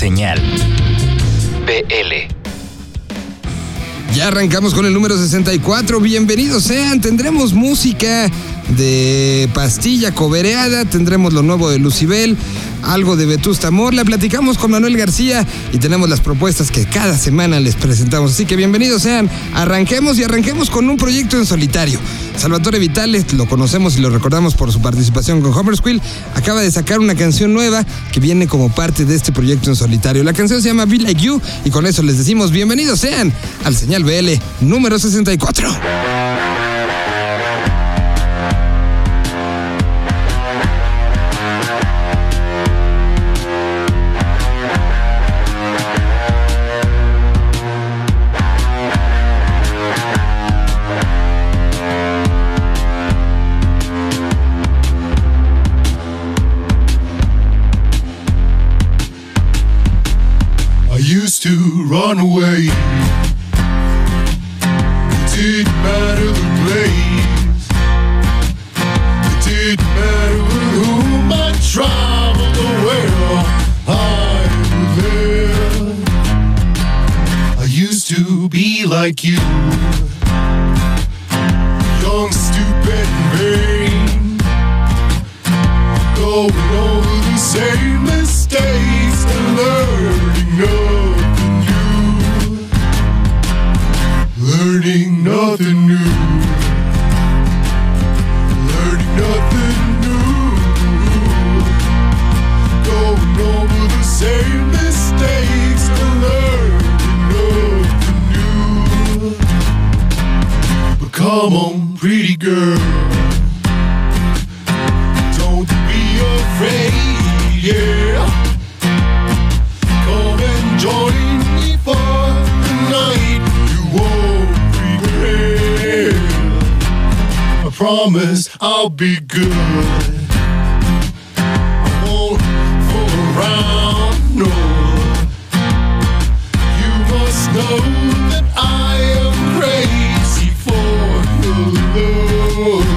Señal BL. Ya arrancamos con el número 64. Bienvenidos sean. Tendremos música de pastilla cobereada, tendremos lo nuevo de Lucibel, algo de Vetusta Morla, platicamos con Manuel García y tenemos las propuestas que cada semana les presentamos. Así que bienvenidos sean, arranquemos y arranquemos con un proyecto en solitario. Salvatore Vitales, lo conocemos y lo recordamos por su participación con Homer Squill, acaba de sacar una canción nueva que viene como parte de este proyecto en solitario. La canción se llama Be Like You y con eso les decimos bienvenidos sean al señal BL número 64. Learning nothing new, promise I'll be good. I won't fool around, no. You must know that I am crazy for your love.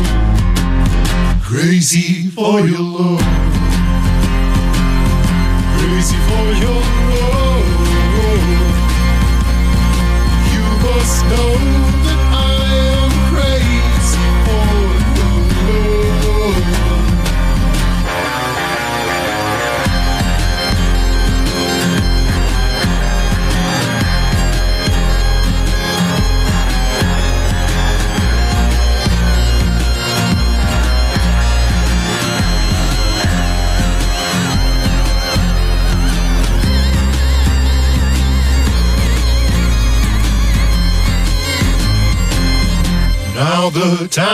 Crazy for your love.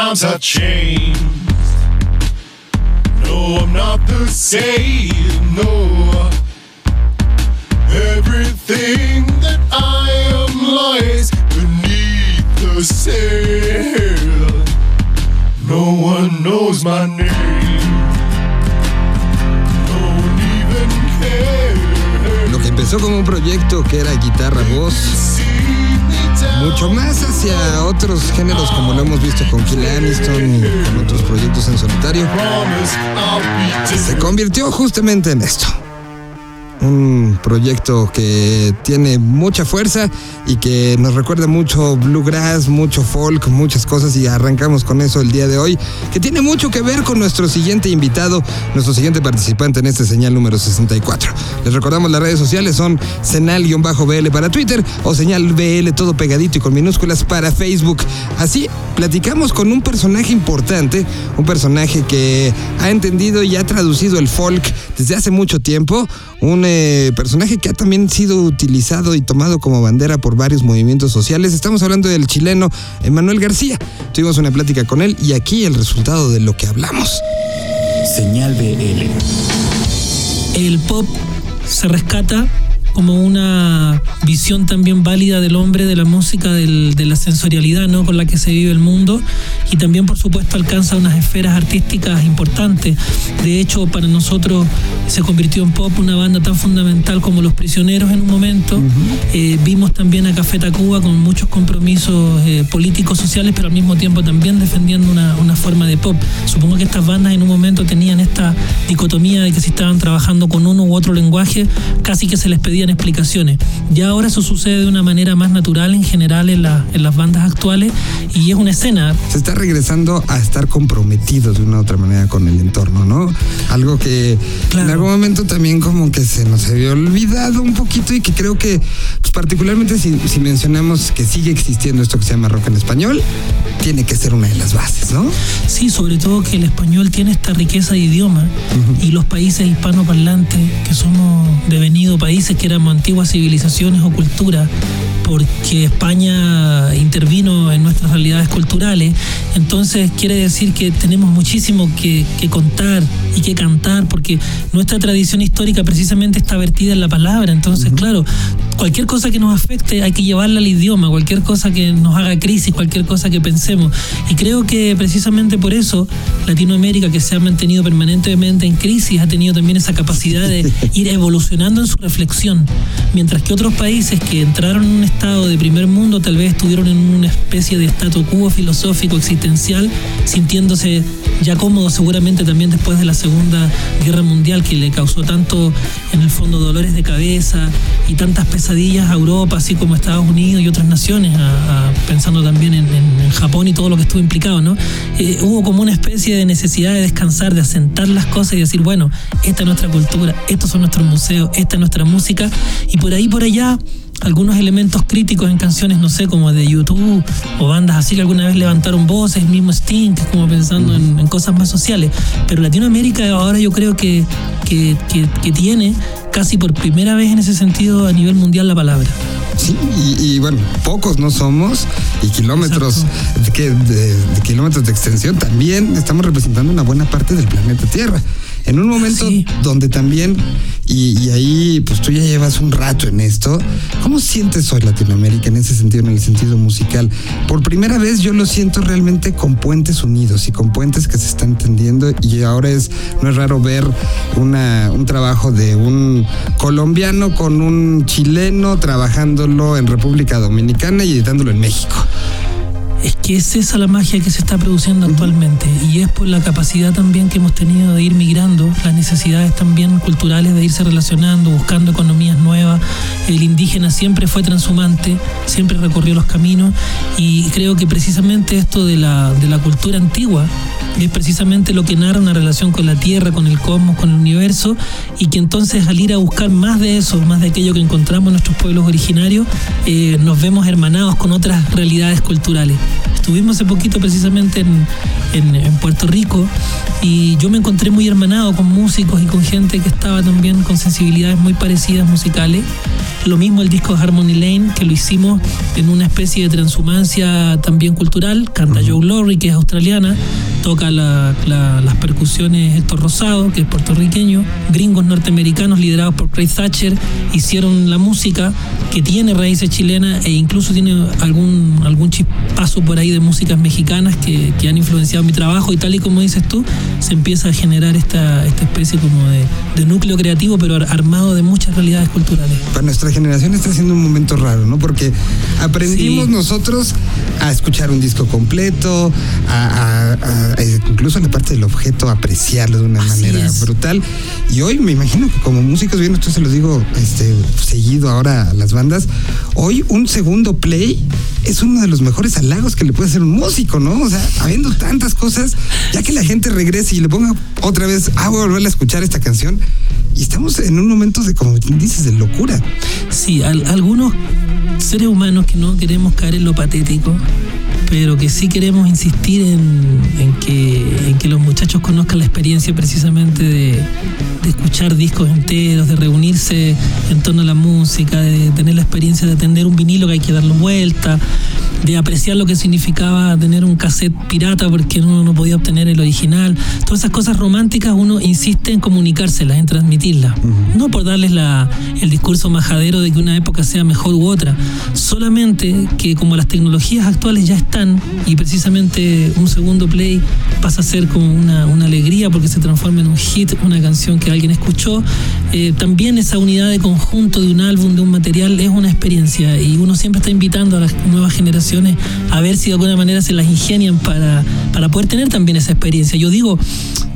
Times have changed. No, I'm not the same. No, everything that I am lies beneath the sail. No one knows my name. No one even cares. Lo que empezó como un proyecto que era guitarra, voz. Mucho más hacia otros géneros como lo hemos visto con Kill Aniston y con otros proyectos en solitario, se convirtió justamente en esto. Un proyecto que tiene mucha fuerza y que nos recuerda mucho bluegrass, mucho folk, muchas cosas y arrancamos con eso el día de hoy, que tiene mucho que ver con nuestro siguiente invitado, nuestro siguiente participante en este señal número 64. Les recordamos las redes sociales son senal-bl para Twitter o señal BL todo pegadito y con minúsculas para Facebook. Así platicamos con un personaje importante, un personaje que ha entendido y ha traducido el folk desde hace mucho tiempo, un eh, personaje que ha también sido utilizado y tomado como bandera por varios movimientos sociales. Estamos hablando del chileno Emanuel García. Tuvimos una plática con él y aquí el resultado de lo que hablamos. Señal BL. el pop se rescata como una visión también válida del hombre, de la música, del- de la sensorialidad ¿no? con la que se vive el mundo y también por supuesto alcanza unas esferas artísticas importantes. De hecho, para nosotros se convirtió en pop una banda tan fundamental como Los Prisioneros en un momento. Eh, vimos también a Café Tacuba con muchos compromisos eh, políticos, sociales, pero al mismo tiempo también defendiendo una, una forma de pop. Supongo que estas bandas en un momento tenían esta dicotomía de que si estaban trabajando con uno u otro lenguaje, casi que se les pedían explicaciones. Ya ahora eso sucede de una manera más natural en general en, la- en las bandas actuales y es una escena. Se está regresando a estar comprometido de una u otra manera con el entorno, ¿no? Algo que Claro. en algún momento también como que se nos había olvidado un poquito y que creo que, pues, particularmente si, si mencionamos que sigue existiendo esto que se llama rock en español, tiene que ser una de las bases, ¿no? Sí, sobre todo que el español tiene esta riqueza de idioma y los países hispanoparlantes, que somos devenidos países que éramos antiguas civilizaciones o culturas, porque España intervino en nuestras realidades culturales, entonces quiere decir que tenemos muchísimo que, que contar y que cantar, porque nuestra tradición histórica precisamente está vertida en la palabra, entonces claro, cualquier cosa que nos afecte hay que llevarla al idioma, cualquier cosa que nos haga crisis, cualquier cosa que pensemos. Y creo que precisamente por eso Latinoamérica, que se ha mantenido permanentemente en crisis, ha tenido también esa capacidad de ir evolucionando en su reflexión, mientras que otros países que entraron en un estado de primer mundo tal vez estuvieron en una especie de statu quo filosófico existencial, sintiéndose ya cómodos seguramente también después de la Segunda Guerra Mundial que le causó tanto en el fondo dolores de cabeza y tantas pesadillas a Europa, así como Estados Unidos y otras naciones, a- pensando también en Japón y todo lo que estuvo implicado, ¿no? Eh, hubo como una especie de necesidad de descansar, de asentar las cosas y decir, bueno, esta es nuestra cultura, estos son nuestros museos, esta es nuestra música, y por ahí, por allá, algunos elementos críticos en canciones, no sé, como de YouTube o bandas así que alguna vez levantaron voces, mismo Sting, como pensando en, en cosas más sociales. Pero Latinoamérica ahora yo creo que, que, que- que tiene casi por primera vez en ese sentido a nivel mundial la palabra. Sí, y, y bueno, pocos no somos y kilómetros de, que- de- de kilómetros de extensión también estamos representando una buena parte del planeta Tierra. En un momento Sí. donde también, y, y ahí pues tú ya llevas un rato en esto, ¿cómo sientes hoy Latinoamérica en ese sentido, en el sentido musical? Por primera vez yo lo siento realmente con puentes unidos y con puentes que se están entendiendo y ahora es, no es raro ver una, un trabajo de un colombiano con un chileno en República Dominicana y editándolo en México. Es que es esa la magia que se está produciendo actualmente y es por la capacidad también que hemos tenido de ir migrando, las necesidades también culturales de irse relacionando, buscando economías nuevas. El indígena siempre fue transhumante, siempre recorrió los caminos y creo que precisamente esto de la, de la cultura antigua es precisamente lo que narra una relación con la tierra, con el cosmos, con el universo y que entonces al ir a buscar más de eso, más de aquello que encontramos en nuestros pueblos originarios, eh, nos vemos hermanados con otras realidades culturales. Estuvimos hace poquito precisamente en, en- Puerto Rico y yo me encontré muy hermanado con músicos y con gente que estaba también con sensibilidades muy parecidas musicales. Lo mismo el disco Harmony Lane, que lo hicimos en una especie de transhumancia también cultural. Canta Joe Lorry, que es australiana, toca la- la- las percusiones Héctor Rosado, que es puertorriqueño. Gringos norteamericanos liderados por Craig Thatcher hicieron la música que tiene raíces chilenas e incluso tiene algún, algún chispazo por ahí de músicas mexicanas que, que han influenciado mi trabajo y tal y como dices tú, se empieza a generar esta, esta especie como de, de núcleo creativo pero ar- armado de muchas realidades culturales. Para nuestra generación está siendo un momento raro, ¿no? Porque aprendimos Sí. nosotros a escuchar un disco completo, a, a- a- a- incluso en la parte del objeto, apreciarlo de una Así manera es. brutal. Y hoy me imagino que como músicos, bien, esto se los digo este, seguido ahora a las bandas, hoy un segundo play es uno de los mejores halagos que le puede hacer un músico, ¿no? O sea, habiendo tantas cosas, ya que la gente regrese y le ponga otra vez, ah, voy a volver a escuchar esta canción. Estamos en un momento de, como dices, de locura. Sí, al- algunos seres humanos que no queremos caer en lo patético, pero que sí queremos insistir en, que, los muchachos conozcan la experiencia precisamente de, de escuchar discos enteros, de reunirse en torno a la música, de tener la experiencia de atender un vinilo que hay que darlo vuelta. De apreciar lo que significaba tener un cassette pirata porque uno no podía obtener el original. Todas esas cosas románticas uno insiste en comunicárselas, en transmitirlas. No por darles la, el discurso majadero de que una época sea mejor u otra, solamente que como las tecnologías actuales ya están y precisamente un segundo play pasa a ser como una, una alegría porque se transforma en un hit, una canción que alguien escuchó, eh, también esa unidad de conjunto de un álbum, de un material, es una experiencia y uno siempre está invitando a las nuevas generaciones a ver si de alguna manera se las ingenian para, para poder tener también esa experiencia. Yo digo,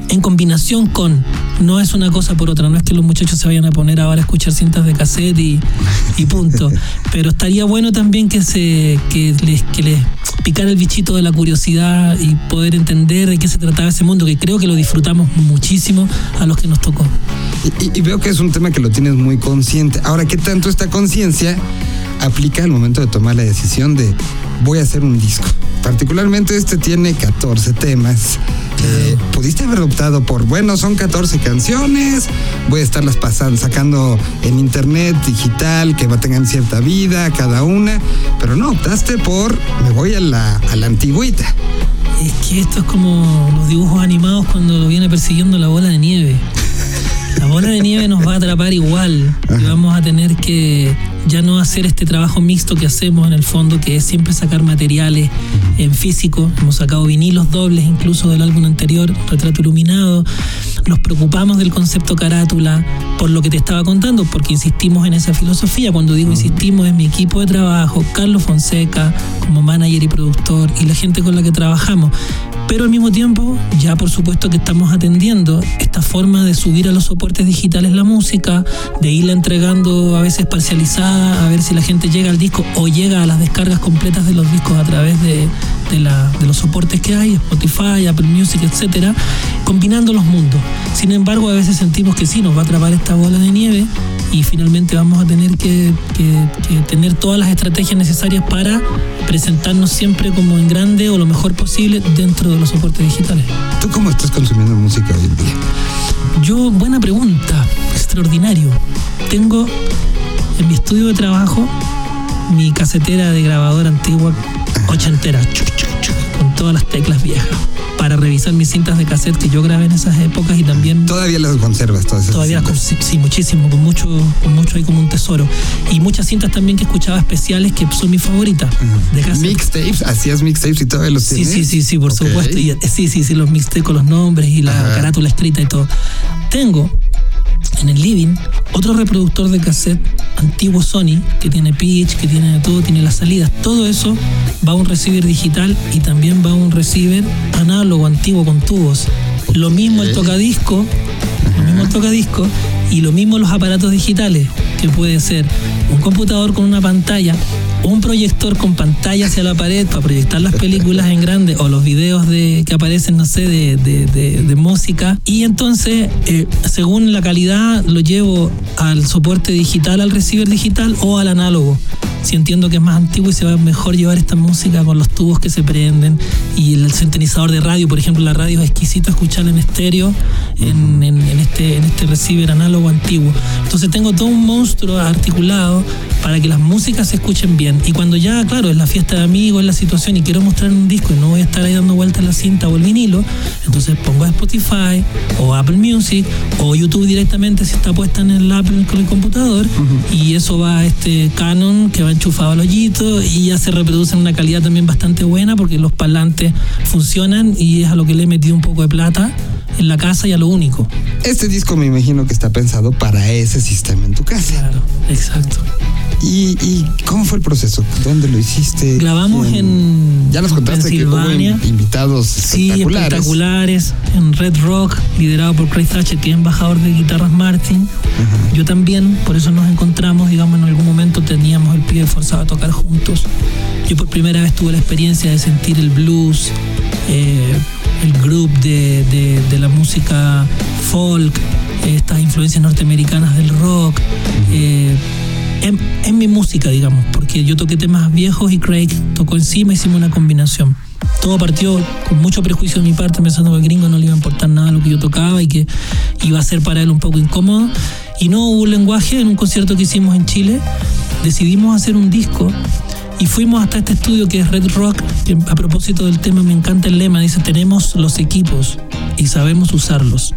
en combinación con, no es una cosa por otra, no es que los muchachos se vayan a poner ahora a escuchar cintas de cassette y, y punto, pero estaría bueno también que, se, que, les, que les picara el bichito de la curiosidad y poder entender de qué se trataba ese mundo, que creo que lo disfrutamos muchísimo a los que nos tocó. Y, y veo que es un tema que lo tienes muy consciente. Ahora, ¿qué tanto esta conciencia aplica al momento de tomar la decisión de voy a hacer un disco? Particularmente este tiene 14 temas. Eh, pudiste haber optado por, bueno, son 14 canciones, voy a estarlas pasando, sacando en internet, digital, que tengan cierta vida cada una, pero no, optaste por, me voy a la, a la antigüita. Es que esto es como los dibujos animados cuando lo viene persiguiendo la bola de nieve. La bola de nieve nos va a atrapar igual y vamos a tener que ya no hacer este trabajo mixto que hacemos en el fondo, que es siempre sacar materiales en físico. Hemos sacado vinilos dobles incluso del álbum anterior, Retrato Iluminado. Nos preocupamos del concepto carátula por lo que te estaba contando, porque insistimos en esa filosofía. Cuando digo insistimos es mi equipo de trabajo, Carlos Fonseca como manager y productor y la gente con la que trabajamos. Pero al mismo tiempo, ya por supuesto que estamos atendiendo esta forma de subir a los soportes digitales la música, de irla entregando a veces parcializada, a ver si la gente llega al disco o llega a las descargas completas de los discos a través de, de, la- de los soportes que hay, Spotify, Apple Music, etcétera, combinando los mundos. Sin embargo, a veces sentimos que sí, nos va a atrapar esta bola de nieve y finalmente vamos a tener que, que- que tener todas las estrategias necesarias para presentarnos siempre como en grande o lo mejor posible dentro de los soportes digitales. ¿Tú cómo estás consumiendo música hoy en día? Yo, buena pregunta, extraordinario. Tengo en mi estudio de trabajo mi casetera de grabadora antigua ochentera, chuc, chuc, chuc, con todas las teclas viejas, para revisar mis cintas de cassette que yo grabé en esas épocas y también Todavía las conservas todas esas todavía cintas? sí, sí, muchísimo, con mucho, con mucho ahí como un tesoro. Y muchas cintas también que escuchaba especiales que son mis favoritas de cassette. Mixtapes, hacías mixtapes y todavía los Sí, tienes. sí, sí, sí, por Ok. supuesto. Y, sí, sí, sí, los mixté con los nombres y la Ajá. carátula escrita y todo. Tengo en el living otro reproductor de cassette antiguo Sony que tiene pitch, que tiene todo, tiene las salidas. Todo eso va a un receiver digital y también va a un receiver análogo antiguo con tubos. Lo mismo el tocadisco, lo mismo el tocadisco y lo mismo los aparatos digitales, que puede ser un computador con una pantalla un proyector con pantalla hacia la pared para proyectar las películas en grande o los videos de, que aparecen, no sé, de, de- música. Y entonces, eh, según la calidad, lo llevo al soporte digital, al receiver digital o al análogo. Si entiendo que es más antiguo y se va mejor llevar esta música con los tubos que se prenden y el sintonizador de radio, por ejemplo, la radio es exquisito escucharla en estéreo en, en- en este, en este receiver análogo antiguo. Entonces tengo todo un monstruo articulado para que las músicas se escuchen bien. Y cuando ya, claro, es la fiesta de amigos, es la situación y quiero mostrar un disco y no voy a estar ahí dando vueltas la cinta o el vinilo, entonces pongo a Spotify o Apple Music o YouTube directamente si está puesta en el Apple con el computador y eso va a este Canon que va enchufado al hoyito y ya se reproduce en una calidad también bastante buena porque los parlantes funcionan y es a lo que le he metido un poco de plata en la casa y a lo único. Este disco me imagino que está pensado para ese sistema en tu casa. Claro, exacto. ¿Y, y cómo fue el proceso? ¿Dónde lo hiciste? Grabamos ¿Quién? en Ya nos contaste que hubo invitados Sí, espectaculares. espectaculares, en Red Rock, liderado por Craig Thatcher, que es embajador de guitarras Martin. Yo también, por eso nos encontramos, digamos, en algún momento teníamos el pie forzado a tocar juntos. Yo por primera vez tuve la experiencia de sentir el blues, eh, el groove de, de- de la música folk, estas influencias norteamericanas del rock. eh, en, en mi música, digamos, porque yo toqué temas viejos y Craig tocó encima, hicimos una combinación. Todo partió con mucho prejuicio de mi parte, pensando que al gringo no le iba a importar nada lo que yo tocaba y que iba a ser para él un poco incómodo. Y no hubo lenguaje en un concierto que hicimos en Chile. Decidimos hacer un disco Y fuimos hasta este estudio que es Red Rock, que a propósito del tema me encanta el lema, dice, tenemos los equipos y sabemos usarlos.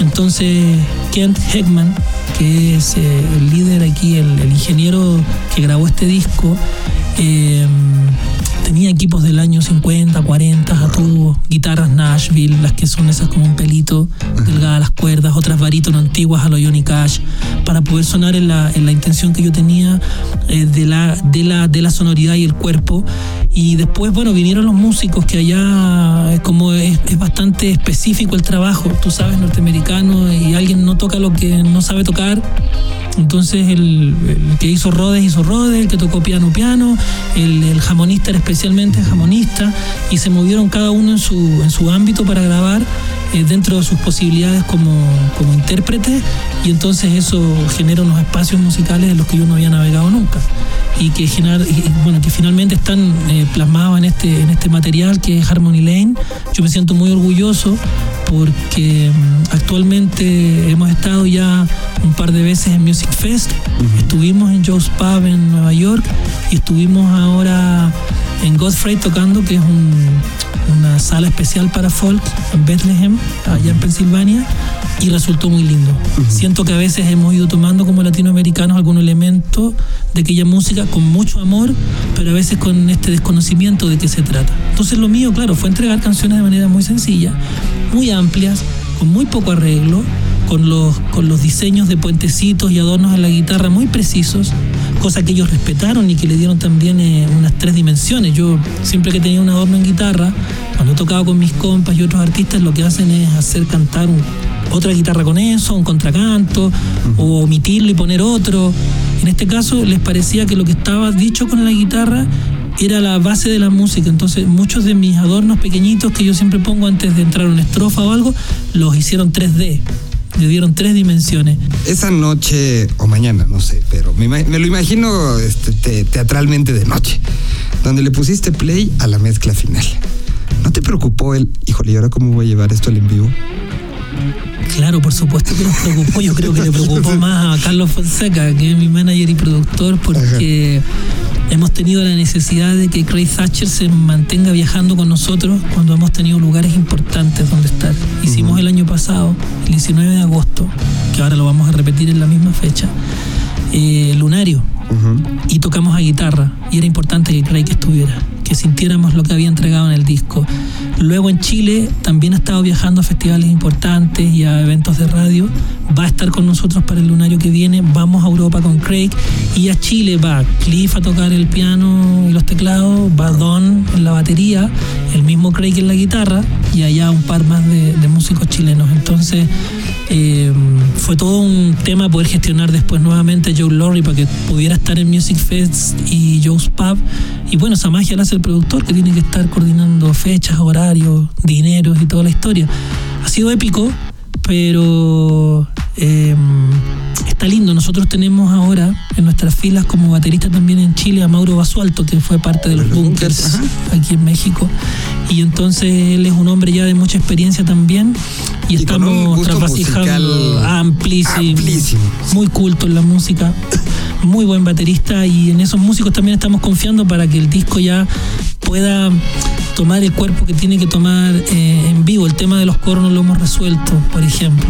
Entonces, Kent Heckman, que es eh, el líder aquí, el, el ingeniero que grabó este disco, eh, tenía equipos del año 50, 40 a tubo, guitarras Nashville, las que son esas como un pelito, delgadas las cuerdas, otras barítono antiguas a lo Johnny Cash, para poder sonar en la, en la intención que yo tenía eh, de, la, de, la, de la sonoridad y el cuerpo. Y después, bueno, vinieron los músicos que allá, eh, como es, es bastante específico el trabajo, tú sabes, norteamericano, y alguien no toca lo que no sabe tocar. Entonces el, que hizo Rhodes hizo Rhodes, el que tocó piano piano, el, el jamonista era especialmente jamonista y se movieron cada uno en su, en su ámbito para grabar eh, dentro de sus posibilidades como, como intérprete y entonces eso genera unos espacios musicales en los que yo no había navegado nunca y que, generar, y, bueno, que finalmente están eh, plasmados en este, en este material que es Harmony Lane. Yo me siento muy orgulloso porque mm, actualmente hemos estado ya un par de veces en Music Fest, estuvimos en Joe's Pub en Nueva York y estuvimos ahora en Godfrey tocando, que es un, una sala especial para folk en Bethlehem, allá en Pensilvania, y resultó muy lindo. Siento que a veces hemos ido tomando como latinoamericanos algún elemento de aquella música con mucho amor, pero a veces con este desconocimiento de qué se trata. Entonces lo mío, claro, fue entregar canciones de manera muy sencilla, muy amplias, con muy poco arreglo, con los, con los diseños de puentecitos y adornos en la guitarra muy precisos, cosa que ellos respetaron y que le dieron también eh, unas tres dimensiones. Yo siempre que tenía un adorno en guitarra, cuando he tocado con mis compas y otros artistas, lo que hacen es hacer cantar un- otra guitarra con eso, un contracanto, o omitirlo y poner otro. En este caso les parecía que lo que estaba dicho con la guitarra era la base de la música. Entonces muchos de mis adornos pequeñitos que yo siempre pongo antes de entrar a una estrofa o algo, los hicieron 3D. Le dieron tres dimensiones. Esa noche o mañana, no sé, pero me, lo imagino este, te- teatralmente de noche, donde le pusiste play a la mezcla final. ¿No te preocupó el, híjole, ¿y ahora cómo voy a llevar esto al en vivo? Claro, por supuesto que nos preocupó. Yo creo que le preocupó más a Carlos Fonseca, que es mi manager y productor, porque hemos tenido la necesidad de que Craig Thatcher se mantenga viajando con nosotros cuando hemos tenido lugares importantes donde estar. Hicimos el año pasado, el 19 de agosto, que ahora lo vamos a repetir en la misma fecha, eh, Lunario. Y tocamos a guitarra. Y era importante que Craig estuviera, que sintiéramos lo que había entregado en el disco. Luego en Chile también ha estado viajando a festivales importantes y a eventos de radio. Va a estar con nosotros para el lunario que viene. Vamos a Europa con Craig. Y a Chile va Cliff a tocar el piano y los teclados. Va Don en la batería. El mismo Craig en la guitarra. Y allá un par más de, de músicos chilenos. Entonces eh, fue todo un tema poder gestionar después nuevamente a Joe Lorry para que pudiera estar en Music Fest y Joe's Pub. Y bueno, esa magia la hace el productor que tiene que estar coordinando fechas, horarios, dineros y toda la historia. Ha sido épico, pero eh, está lindo. Nosotros tenemos ahora en nuestras filas como baterista también en Chile a Mauro Basualto, que fue parte de los Los Bunkers, Bunkers aquí en México. Y entonces él es un hombre ya de mucha experiencia también. Y, estamos trasvasijando amplísimo, amplísimo. muy culto en la música, muy buen baterista y en esos músicos también estamos confiando para que el disco ya pueda tomar el cuerpo que tiene que tomar eh, en vivo. El tema de los coros no lo hemos resuelto, por ejemplo.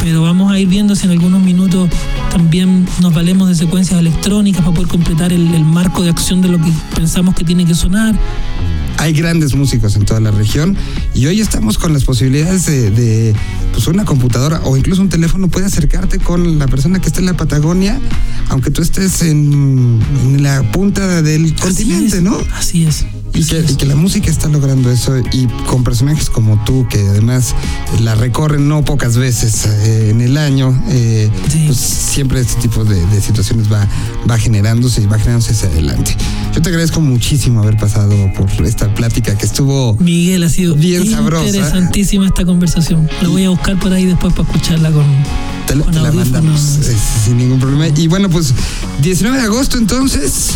Pero vamos a ir viendo si en algunos minutos también nos valemos de secuencias electrónicas para poder completar el, el marco de acción de lo que pensamos que tiene que sonar. Hay grandes músicos en toda la región y hoy estamos con las posibilidades de, de, pues una computadora o incluso un teléfono puede acercarte con la persona que está en la Patagonia, aunque tú estés en, en la punta del continente, es, ¿no? Así es. Y que, y que la música está logrando eso y con personajes como tú que además la recorren no pocas veces eh, en el año, eh, Sí. pues siempre este tipo de, de situaciones va, va generándose y va generándose hacia adelante. Yo te agradezco muchísimo haber pasado por esta plática que estuvo Miguel, ha sido Bien sabrosa. interesantísima esta conversación. La voy a buscar por ahí después para escucharla con, Te, con te la mandamos eh, sin ningún problema. Y bueno, pues 19 de agosto entonces.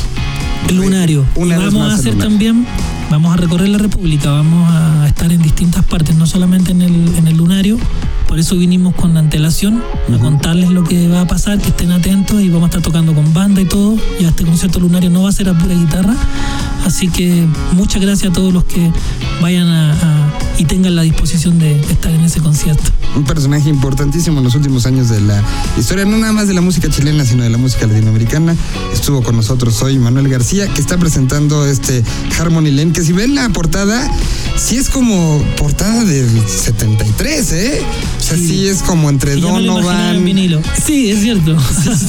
Lunario. Una Y vez vamos a hacer también vamos a recorrer la República, vamos a estar en distintas partes, no solamente en el, en el lunario. Por eso vinimos con antelación a contarles lo que va a pasar, que estén atentos y vamos a estar tocando con banda y todo. Ya este concierto lunario no va a ser a pura guitarra. Así que muchas gracias a todos los que vayan a, y tengan la disposición de estar en ese concierto. Un personaje importantísimo en los últimos años de la historia, no nada más de la música chilena, sino de la música latinoamericana. Estuvo con nosotros hoy Manuel García, que está presentando este Harmony Lane, que si ven la portada, sí es como portada del 73, ¿eh? Sea, sí, Sí. es como entre Y en Donovan. vinilo. Sí, es cierto.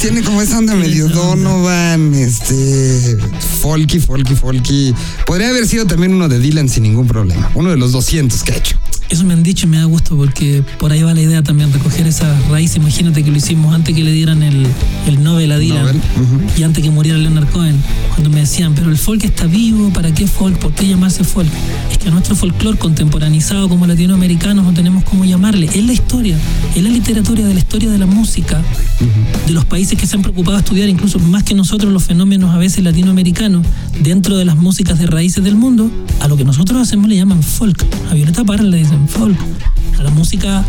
Tiene como esa onda medio esa onda. Donovan, este, folky, folky, folky. Podría haber sido también uno de Dylan sin ningún problema. Uno de los 200 que ha hecho. Eso me han dicho y me da gusto porque por ahí va la idea también, recoger esa raíz. Imagínate que lo hicimos antes que le dieran el, el Nobel a Dylan Nobel, y antes que muriera Leonard Cohen. Cuando me decían, pero el folk está vivo, ¿para qué folk? ¿Por qué llamarse folk? Es que a nuestro folclore contemporaneizado como latinoamericanos no tenemos cómo llamarle. Es la historia, es la literatura de la historia de la música, de los países que se han preocupado de estudiar, incluso más que nosotros, los fenómenos a veces latinoamericanos dentro de las músicas de raíces del mundo, a lo que nosotros hacemos le llaman folk. A Violeta Parra le dicen folk. A la música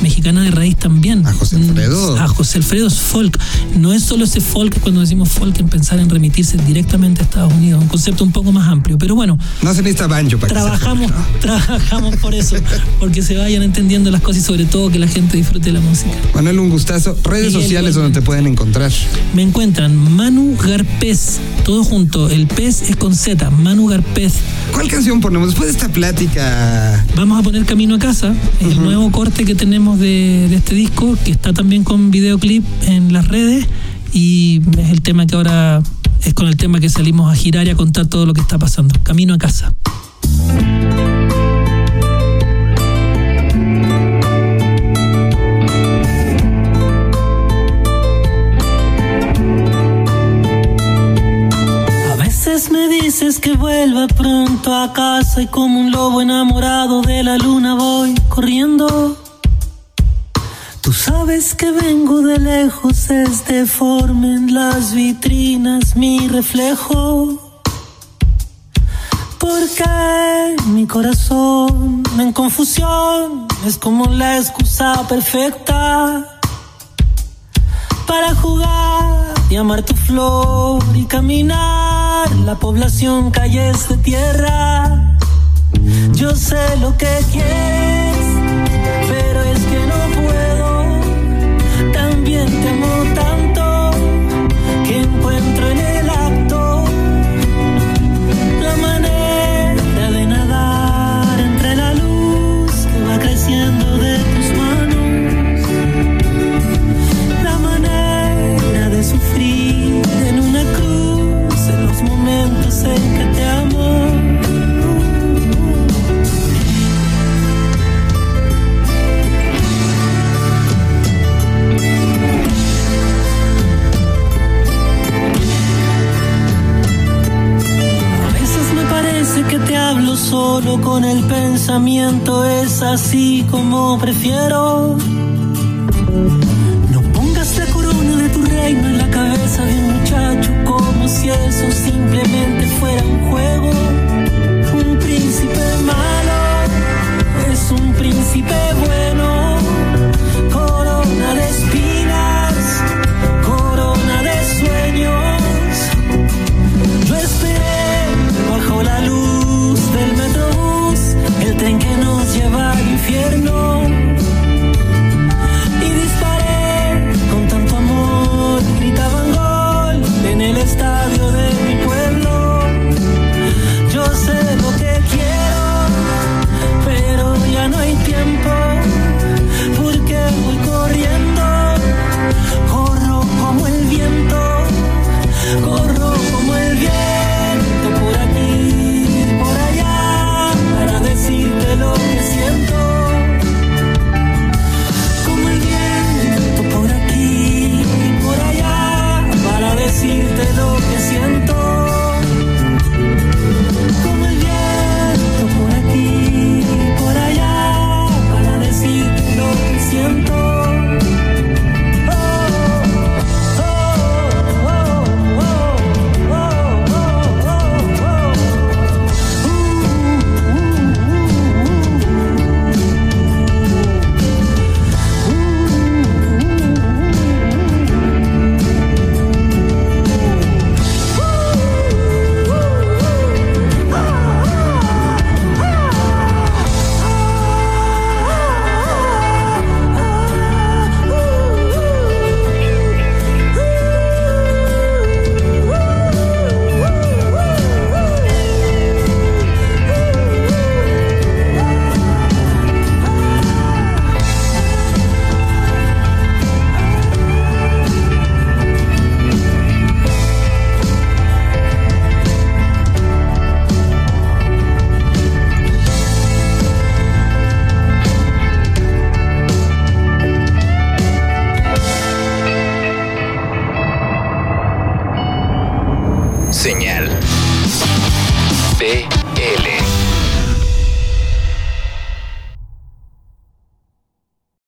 mexicana de raíz también. A José Alfredo. A José Alfredo es folk. No es solo ese folk cuando decimos folk en pensar en remitirse directamente a Estados Unidos, un concepto un poco más amplio. Pero bueno, No se necesita banjo para trabajamos, folk, ¿no? trabajamos por eso, porque se vayan entendiendo las cosas y sobre todo que la gente disfrute la música. Manuel, un gustazo. Redes Miguel, sociales donde te pueden encontrar. Me encuentran Manu Garpez, todo junto, el pez es con Z, Manu Garpez. ¿Cuál canción ponemos después de esta plática? Vamos a poner Camino a Casa, el nuevo corte que tenemos de, de este disco, que está también con videoclip en las redes y es el tema que ahora es con el tema que salimos a girar y a contar todo lo que está pasando. Camino a Casa. Veces me dices que vuelva pronto a casa y como un lobo enamorado de la luna voy corriendo. Tú sabes que vengo de lejos, es deforme en las vitrinas mi reflejo. Porque mi corazón en confusión es como la excusa perfecta para jugar y amar tu flor y caminar la población calles de tierra. Yo sé lo que quieres, pensamiento, es así como prefiero. yo me siento.